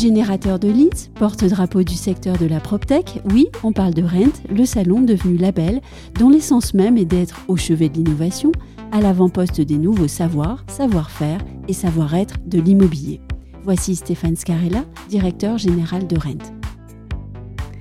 Générateur de leads, porte-drapeau du secteur de la PropTech, oui, on parle de Rent, le salon devenu label, dont l'essence même est d'être au chevet de l'innovation, à l'avant-poste des nouveaux savoirs, savoir-faire et savoir-être de l'immobilier. Voici Stéphane Scarella, directeur général de Rent.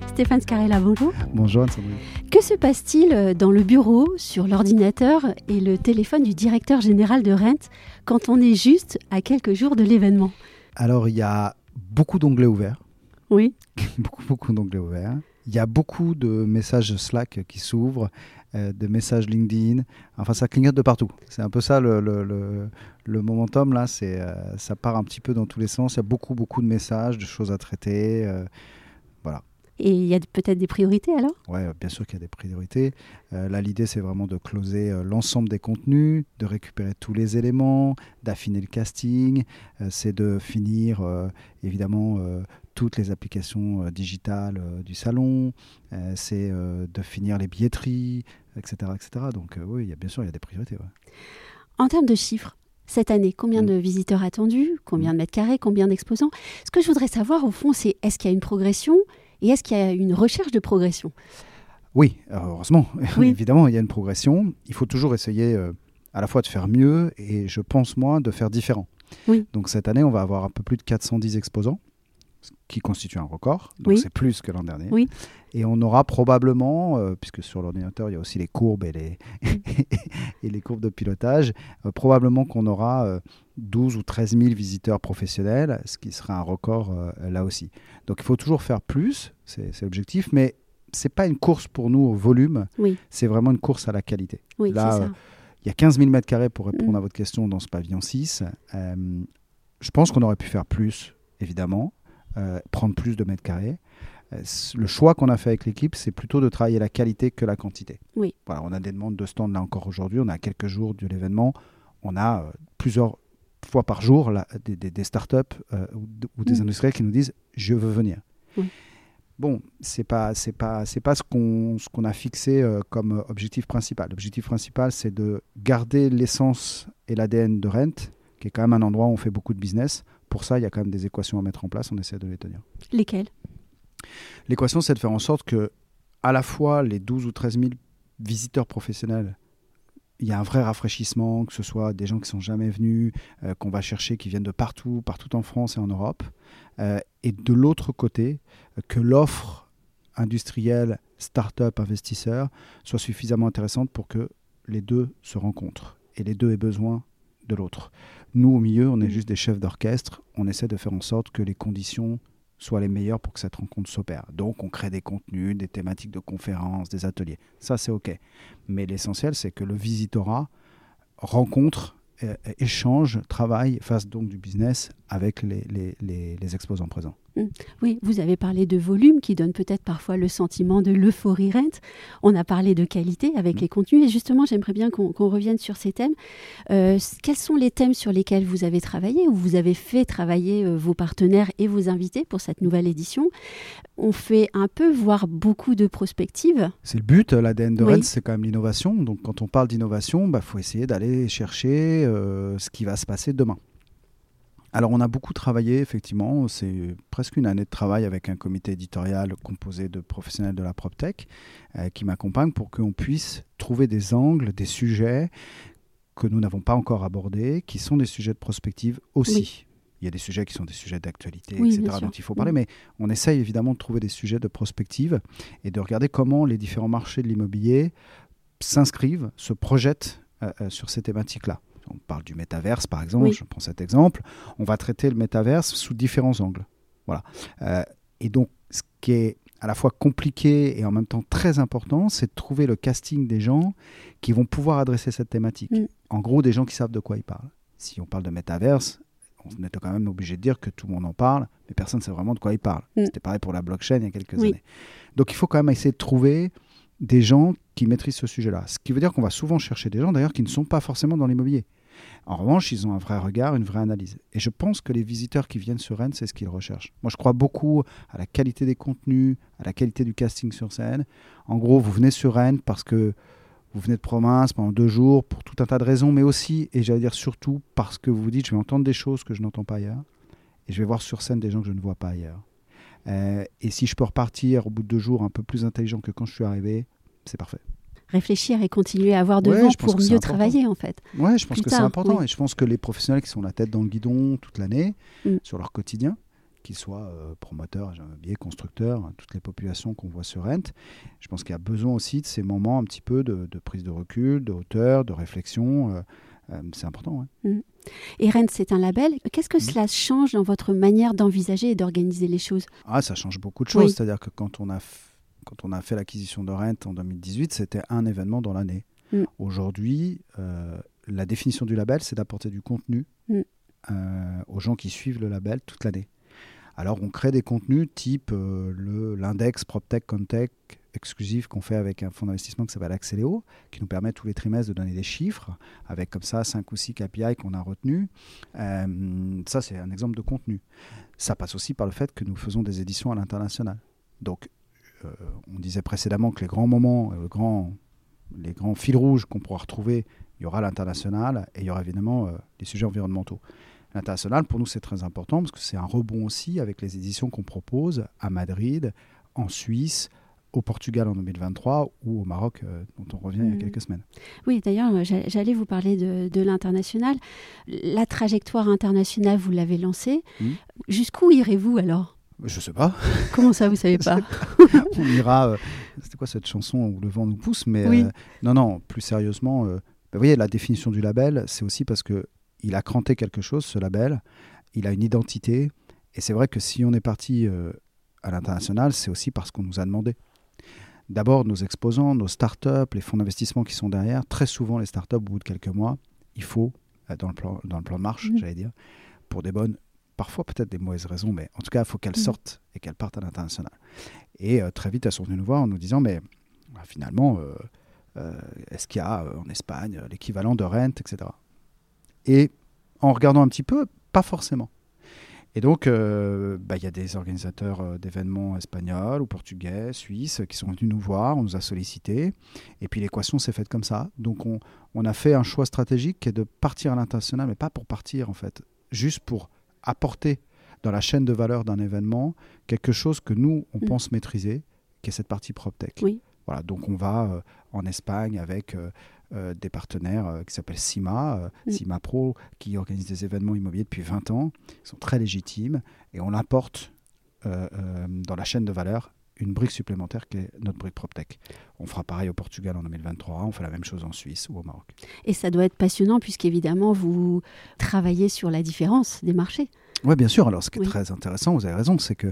Stéphane Scarella, bonjour. Bonjour Anne-Sandrine. Que se passe-t-il euh, dans le bureau, sur l'ordinateur et le téléphone du directeur général de Rent quand on est juste à quelques jours de l'événement? Alors, il y a beaucoup d'onglets ouverts. Oui. beaucoup, beaucoup d'onglets ouverts. Il y a beaucoup de messages Slack qui s'ouvrent, euh, de messages LinkedIn. Enfin, ça clignote de partout. C'est un peu ça le, le, le, le momentum, là. C'est, euh, ça part un petit peu dans tous les sens. Il y a beaucoup, beaucoup de messages, de choses à traiter. Et il y a peut-être des priorités alors? Ouais, bien sûr qu'il y a des priorités. Euh, là, l'idée, c'est vraiment de closer euh, l'ensemble des contenus, de récupérer tous les éléments, d'affiner le casting. Euh, c'est de finir, évidemment, toutes les applications digitales du salon. C'est de finir les billetteries, etc. etc. Donc, oui, il y a, bien sûr, il y a des priorités. ouais. En termes de chiffres, cette année, combien Mm. de visiteurs attendus? Combien de mètres carrés? Combien d'exposants? Ce que je voudrais savoir, au fond, c'est est-ce qu'il y a une progression? Et est-ce qu'il y a une recherche de progression? Oui, heureusement, Oui. évidemment, il y a une progression. Il faut toujours essayer euh, à la fois de faire mieux et, je pense, moi, de faire différent. Oui. Donc cette année, on va avoir un peu plus de 410 exposants, ce qui constitue un record. Donc Oui. c'est plus que l'an dernier. Oui. Et on aura probablement, euh, puisque sur l'ordinateur, il y a aussi les courbes et les, et les courbes de pilotage, euh, probablement qu'on aura euh, 12 ou 13 000 visiteurs professionnels, ce qui sera un record euh, là aussi. Donc il faut toujours faire plus, c'est l'objectif, mais c'est pas une course pour nous au volume, Oui. c'est vraiment une course à la qualité. Oui, Là, euh. Il y a 15 000 mètres carrés pour répondre Mm. à votre question dans ce pavillon 6. Euh, je pense qu'on aurait pu faire plus, évidemment, prendre plus de mètres carrés. Euh, le choix qu'on a fait avec l'équipe, c'est plutôt de travailler la qualité que la quantité. Oui. Voilà, on a des demandes de stand là encore aujourd'hui. On a quelques jours de l'événement. On a euh, plusieurs fois par jour là, des, des, des startups euh, ou, des Mm. industriels qui nous disent je veux venir. Bon, c'est pas c'est pas c'est pas ce qu'on ce qu'on a fixé euh, comme objectif principal. L'objectif principal, c'est de garder l'essence et l'ADN de Rent, qui est quand même un endroit où on fait beaucoup de business. Pour ça, il y a quand même des équations à mettre en place. On essaie de les tenir. Lesquels L'équation, c'est de faire en sorte que, à la fois, les 12 ou 13 000 visiteurs professionnels, il y a un vrai rafraîchissement, que ce soit des gens qui sont jamais venus, euh, qu'on va chercher, qui viennent de partout, partout en France et en Europe. Euh, et de l'autre côté, que l'offre industrielle, start-up, investisseur soit suffisamment intéressante pour que les deux se rencontrent et les deux aient besoin de l'autre. Nous, au milieu, on est Mhm. juste des chefs d'orchestre. On essaie de faire en sorte que les conditions soient les meilleures pour que cette rencontre s'opère. Donc, on crée des contenus, des thématiques de conférences, des ateliers. Ça, c'est OK. Mais l'essentiel, c'est que le visitorat rencontre, euh, échange, travaille, fasse donc du business avec les, les- les- les exposants présents. Oui, vous avez parlé de volume qui donne peut-être parfois le sentiment de l'euphorie rent. On a parlé de qualité avec Mm. les contenus et justement, j'aimerais bien qu'on revienne sur ces thèmes. Euh, quels sont les thèmes sur lesquels vous avez travaillé ou vous avez fait travailler euh, vos partenaires et vos invités pour cette nouvelle édition? On fait un peu, voire beaucoup de prospectives. C'est le but, l'ADN de Oui. Rennes, c'est quand même l'innovation. Donc quand on parle d'innovation, il faut essayer d'aller chercher euh, ce qui va se passer demain. Alors on a beaucoup travaillé, effectivement, c'est presque une année de travail avec un comité éditorial composé de professionnels de la PropTech euh, qui m'accompagnent pour qu'on puisse trouver des angles, des sujets que nous n'avons pas encore abordés, qui sont des sujets de prospective aussi. Oui. Il y a des sujets qui sont des sujets d'actualité, Oui, etc., dont il faut parler, mais on essaye évidemment de trouver des sujets de prospective et de regarder comment les différents marchés de l'immobilier s'inscrivent, se projettent euh, euh, sur ces thématiques-là. On parle du métaverse, par exemple, Oui. je prends cet exemple. On va traiter le métaverse sous différents angles. Voilà. Euh, et donc, ce qui est à la fois compliqué et en même temps très important, c'est de trouver le casting des gens qui vont pouvoir adresser cette thématique. Mm. En gros, des gens qui savent de quoi ils parlent. Si on parle de métaverse, on est quand même obligé de dire que tout le monde en parle, mais personne ne sait vraiment de quoi il parle. Mm. C'était pareil pour la blockchain il y a quelques Oui. années. Donc il faut quand même essayer de trouver des gens qui maîtrisent ce sujet-là. Ce qui veut dire qu'on va souvent chercher des gens, d'ailleurs, qui ne sont pas forcément dans l'immobilier. En revanche, ils ont un vrai regard, une vraie analyse. Et je pense que les visiteurs qui viennent sur Rennes, c'est ce qu'ils recherchent. Moi, je crois beaucoup à la qualité des contenus, à la qualité du casting sur scène. En gros, vous venez sur Rennes parce que vous venez de province pendant deux jours pour tout un tas de raisons, mais aussi, et j'allais dire surtout, parce que vous vous dites, je vais entendre des choses que je n'entends pas ailleurs, et je vais voir sur scène des gens que je ne vois pas ailleurs. Euh, et si je peux repartir au bout de deux jours un peu plus intelligent que quand je suis arrivé, c'est parfait. Réfléchir et continuer à avoir de ouais, pour mieux travailler en fait. Oui, je pense que c'est important et je pense que les professionnels qui sont la tête dans le guidon toute l'année mm. sur leur quotidien, qu'ils soient euh, promoteurs, immobiliers, constructeurs, hein, toutes les populations qu'on voit sur Rent, je pense qu'il y a besoin aussi de ces moments un petit peu de, prise de recul, de hauteur, de réflexion. Euh, euh, c'est important. Mm. Et Rennes, c'est un label. Qu'est-ce que mm. cela change dans votre manière d'envisager et d'organiser les choses? Ah, ça change beaucoup de choses. C'est-à-dire que quand on a, quand on a fait l'acquisition de Rennes en 2018, c'était un événement dans l'année. Mm. Aujourd'hui, euh, la définition du label, c'est d'apporter du contenu euh, aux gens qui suivent le label toute l'année. Alors, on crée des contenus type l'index PropTech Contech exclusif qu'on fait avec un fonds d'investissement qui s'appelle Axeléo, qui nous permet tous les trimestres de donner des chiffres, avec comme ça 5 ou 6 KPI qu'on a retenus. Euh, ça, c'est un exemple de contenu. Ça passe aussi par le fait que nous faisons des éditions à l'international. Donc, euh, on disait précédemment que les grands moments, euh, le grand, les grands fils rouges qu'on pourra retrouver, il y aura l'international et il y aura évidemment les sujets environnementaux. L'international, pour nous, c'est très important parce que c'est un rebond aussi avec les éditions qu'on propose à Madrid, en Suisse, au Portugal en 2023 ou au Maroc euh, dont on revient il y a mm. quelques semaines. Oui, d'ailleurs, euh, j'allais vous parler de, l'international. La trajectoire internationale, vous l'avez lancée. Mm. Jusqu'où irez-vous alors? Je sais pas. Comment ça, vous savez pas, On ira. Euh, c'était quoi cette chanson où le vent nous pousse Mais non, non. Plus sérieusement, ben, vous voyez, la définition du label, c'est aussi parce que il a cranté quelque chose, ce label. Il a une identité. Et c'est vrai que si on est parti à l'international, c'est aussi parce qu'on nous a demandé d'abord nos exposants, nos startups, les fonds d'investissement qui sont derrière. Très souvent, les startups, au bout de quelques mois, il faut, euh, dans le plan, dans le plan de marche, mmh. j'allais dire, pour des bonnes, parfois peut-être des mauvaises raisons, mais en tout cas, il faut qu'elles mmh. sortent et qu'elles partent à l'international. Et euh, très vite, elles sont venues nous voir en nous disant, mais bah, finalement, euh, est-ce qu'il y a en Espagne l'équivalent de rent, etc. Et en regardant un petit peu, pas forcément. Et donc, euh, bah, il y a des organisateurs euh, d'événements espagnols ou portugais, suisses, qui sont venus nous voir, on nous a sollicités. Et puis l'équation s'est faite comme ça. Donc, on, on, a fait un choix stratégique qui est de partir à l'international, mais pas pour partir en fait, juste pour apporter dans la chaîne de valeur d'un événement quelque chose que nous, on mm. pense maîtriser, qui est cette partie PropTech. Oui. Voilà, donc on va euh, en Espagne avec euh, des partenaires euh, qui s'appellent CIMA, euh, mm. CIMA Pro, qui organise des événements immobiliers depuis 20 ans. Ils sont très légitimes et on apporte dans la chaîne de valeur une brique supplémentaire qui est notre brique PropTech. On fera pareil au Portugal en 2023, on fait la même chose en Suisse ou au Maroc. Et ça doit être passionnant puisqu'évidemment vous travaillez sur la différence des marchés. Oui, bien sûr. Alors, ce qui est très intéressant, vous avez raison, c'est que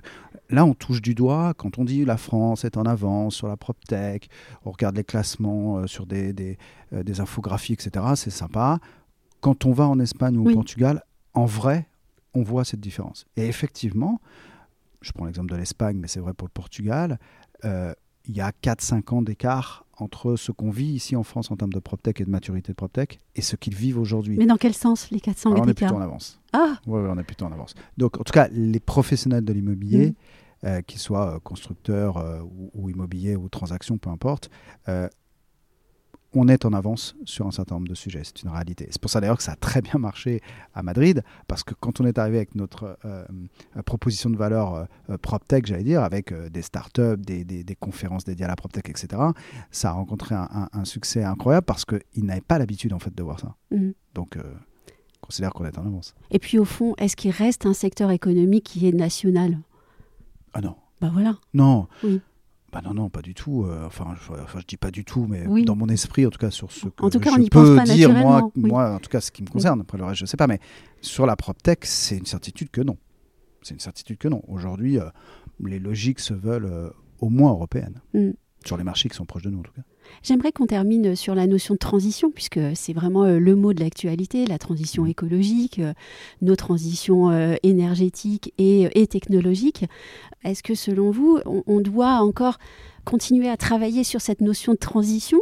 là, on touche du doigt, quand on dit la France est en avance sur la PropTech, on regarde les classements euh, sur des, des, euh, des, infographies, etc., c'est sympa. Quand on va en Espagne ou au Portugal, en vrai, on voit cette différence. Et effectivement, je prends l'exemple de l'Espagne, mais c'est vrai pour le Portugal, euh, il y a 4-5 ans d'écart entre ce qu'on vit ici en France en termes de PropTech et de maturité de PropTech et ce qu'ils vivent aujourd'hui. Mais dans quel sens les 400 ans On est plutôt en avance. Ah Oui, ouais, on est plutôt en avance. Donc, en tout cas, les professionnels de l'immobilier, mm. euh, qu'ils soient euh, constructeurs ou, ou, immobiliers ou transactions, peu importe, on est en avance sur un certain nombre de sujets. C'est une réalité. C'est pour ça d'ailleurs que ça a très bien marché à Madrid, parce que quand on est arrivé avec notre euh, euh, proposition de valeur euh, PropTech, j'allais dire, avec des startups, des, des, conférences dédiées à la PropTech, etc., ça a rencontré un, succès incroyable parce qu'ils n'avaient pas l'habitude en fait de voir ça. Mhm. Donc, on considère qu'on est en avance. Et puis au fond, est-ce qu'il reste un secteur économique qui est national? Ah non. Bah voilà. Non. Oui. Bah non, non, pas du tout. Euh, enfin, je, enfin, je dis pas du tout, mais dans mon esprit, en tout cas, sur ce que en tout cas, je on peux pas dire, moi, moi, en tout cas, ce qui me concerne, après le reste, je sais pas, mais sur la PropTech, c'est une certitude que non. C'est une certitude que non. Aujourd'hui, euh, les logiques se veulent euh, au moins européennes. Mm. Sur les marchés qui sont proches de nous en tout cas. J'aimerais qu'on termine sur la notion de transition, puisque c'est vraiment euh, le mot de l'actualité, la transition mmh. écologique, euh, nos transitions euh, énergétiques et, technologiques. Est-ce que selon vous, on, doit encore continuer à travailler sur cette notion de transition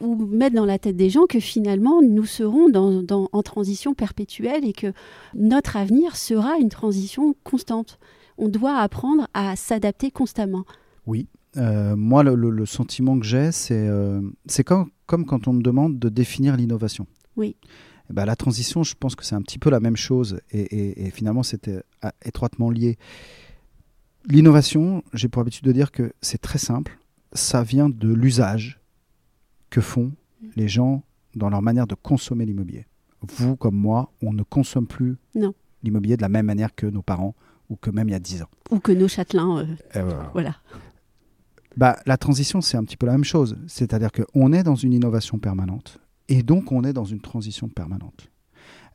ou mettre dans la tête des gens que finalement nous serons en transition perpétuelle et que notre avenir sera une transition constante? On doit apprendre à s'adapter constamment. Oui, euh, moi, le, sentiment que j'ai, c'est euh, comme, comme, quand on me demande de définir l'innovation. Oui. Eh ben, la transition, je pense que c'est un petit peu la même chose et, finalement, c'était euh, étroitement lié. L'innovation, j'ai pour habitude de dire que c'est très simple. Ça vient de l'usage que font les gens dans leur manière de consommer l'immobilier. Vous, comme moi, on ne consomme plus l'immobilier de la même manière que nos parents ou que même il y a 10 ans. Ou que nos châtelains. voilà. Bah, la transition, c'est un petit peu la même chose. C'est-à-dire qu'on est dans une innovation permanente et donc on est dans une transition permanente.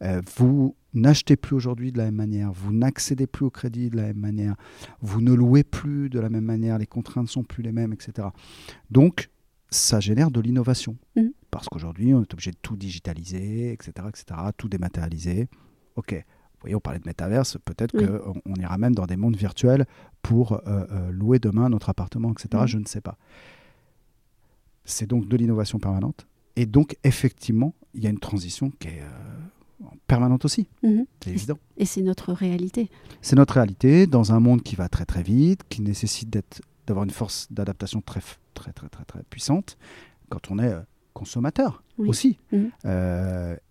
Euh, vous n'achetez plus aujourd'hui de la même manière, vous n'accédez plus au crédit de la même manière, vous ne louez plus de la même manière, les contraintes ne sont plus les mêmes, etc. Donc, ça génère de l'innovation. Mmh. Parce qu'aujourd'hui, on est obligé de tout digitaliser, etc., etc., tout dématérialiser. OK, voyez, on parlait de métaverse, peut-être qu'on ira même dans des mondes virtuels pour euh, euh, louer demain notre appartement, etc. Je ne sais pas. C'est donc de l'innovation permanente. Et donc, effectivement, il y a une transition qui est euh, permanente aussi. Mhm. C'est évident. Et c'est notre réalité. C'est notre réalité dans un monde qui va très très vite, qui nécessite d'avoir une force d'adaptation très, très très très très puissante quand on est consommateur aussi. Mhm.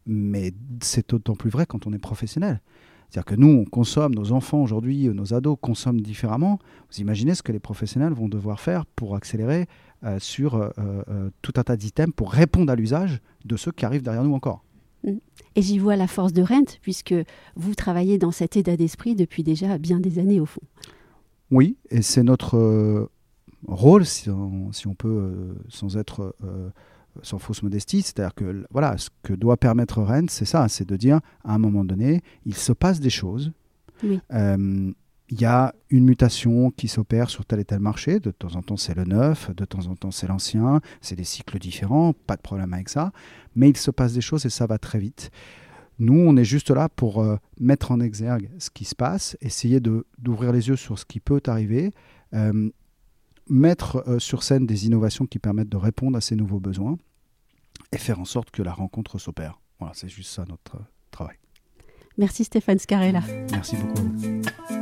mais c'est d'autant plus vrai quand on est professionnel. C'est-à-dire que nous, on consomme, nos enfants aujourd'hui, euh, nos ados consomment différemment. Vous imaginez ce que les professionnels vont devoir faire pour accélérer euh, sur euh, tout un tas d'items pour répondre à l'usage de ceux qui arrivent derrière nous encore. Mm. Et j'y vois la force de Rent, puisque vous travaillez dans cet état d'esprit depuis déjà bien des années au fond. Oui, et c'est notre rôle, si on, si on, peut, sans être sans fausse modestie, c'est-à-dire que voilà, ce que doit permettre Rennes, c'est ça, c'est de dire à un moment donné, il se passe des choses. Euh, il y a une mutation qui s'opère sur tel et tel marché. De temps en temps, c'est le neuf, de temps en temps, c'est l'ancien. C'est des cycles différents, pas de problème avec ça. Mais il se passe des choses et ça va très vite. Nous, on est juste là pour euh, mettre en exergue ce qui se passe, essayer d'ouvrir les yeux sur ce qui peut arriver, euh, mettre euh, sur scène des innovations qui permettent de répondre à ces nouveaux besoins et faire en sorte que la rencontre s'opère. Voilà, c'est juste ça notre travail. Merci Stéphane Scarella. Merci beaucoup.